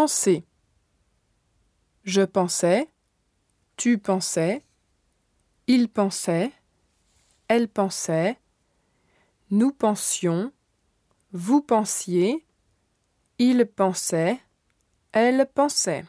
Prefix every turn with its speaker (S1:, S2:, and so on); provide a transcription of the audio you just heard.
S1: Penser. Je pensais, tu pensais, il pensait, elle pensait, nous pensions, vous pensiez, il pensait, elle pensait.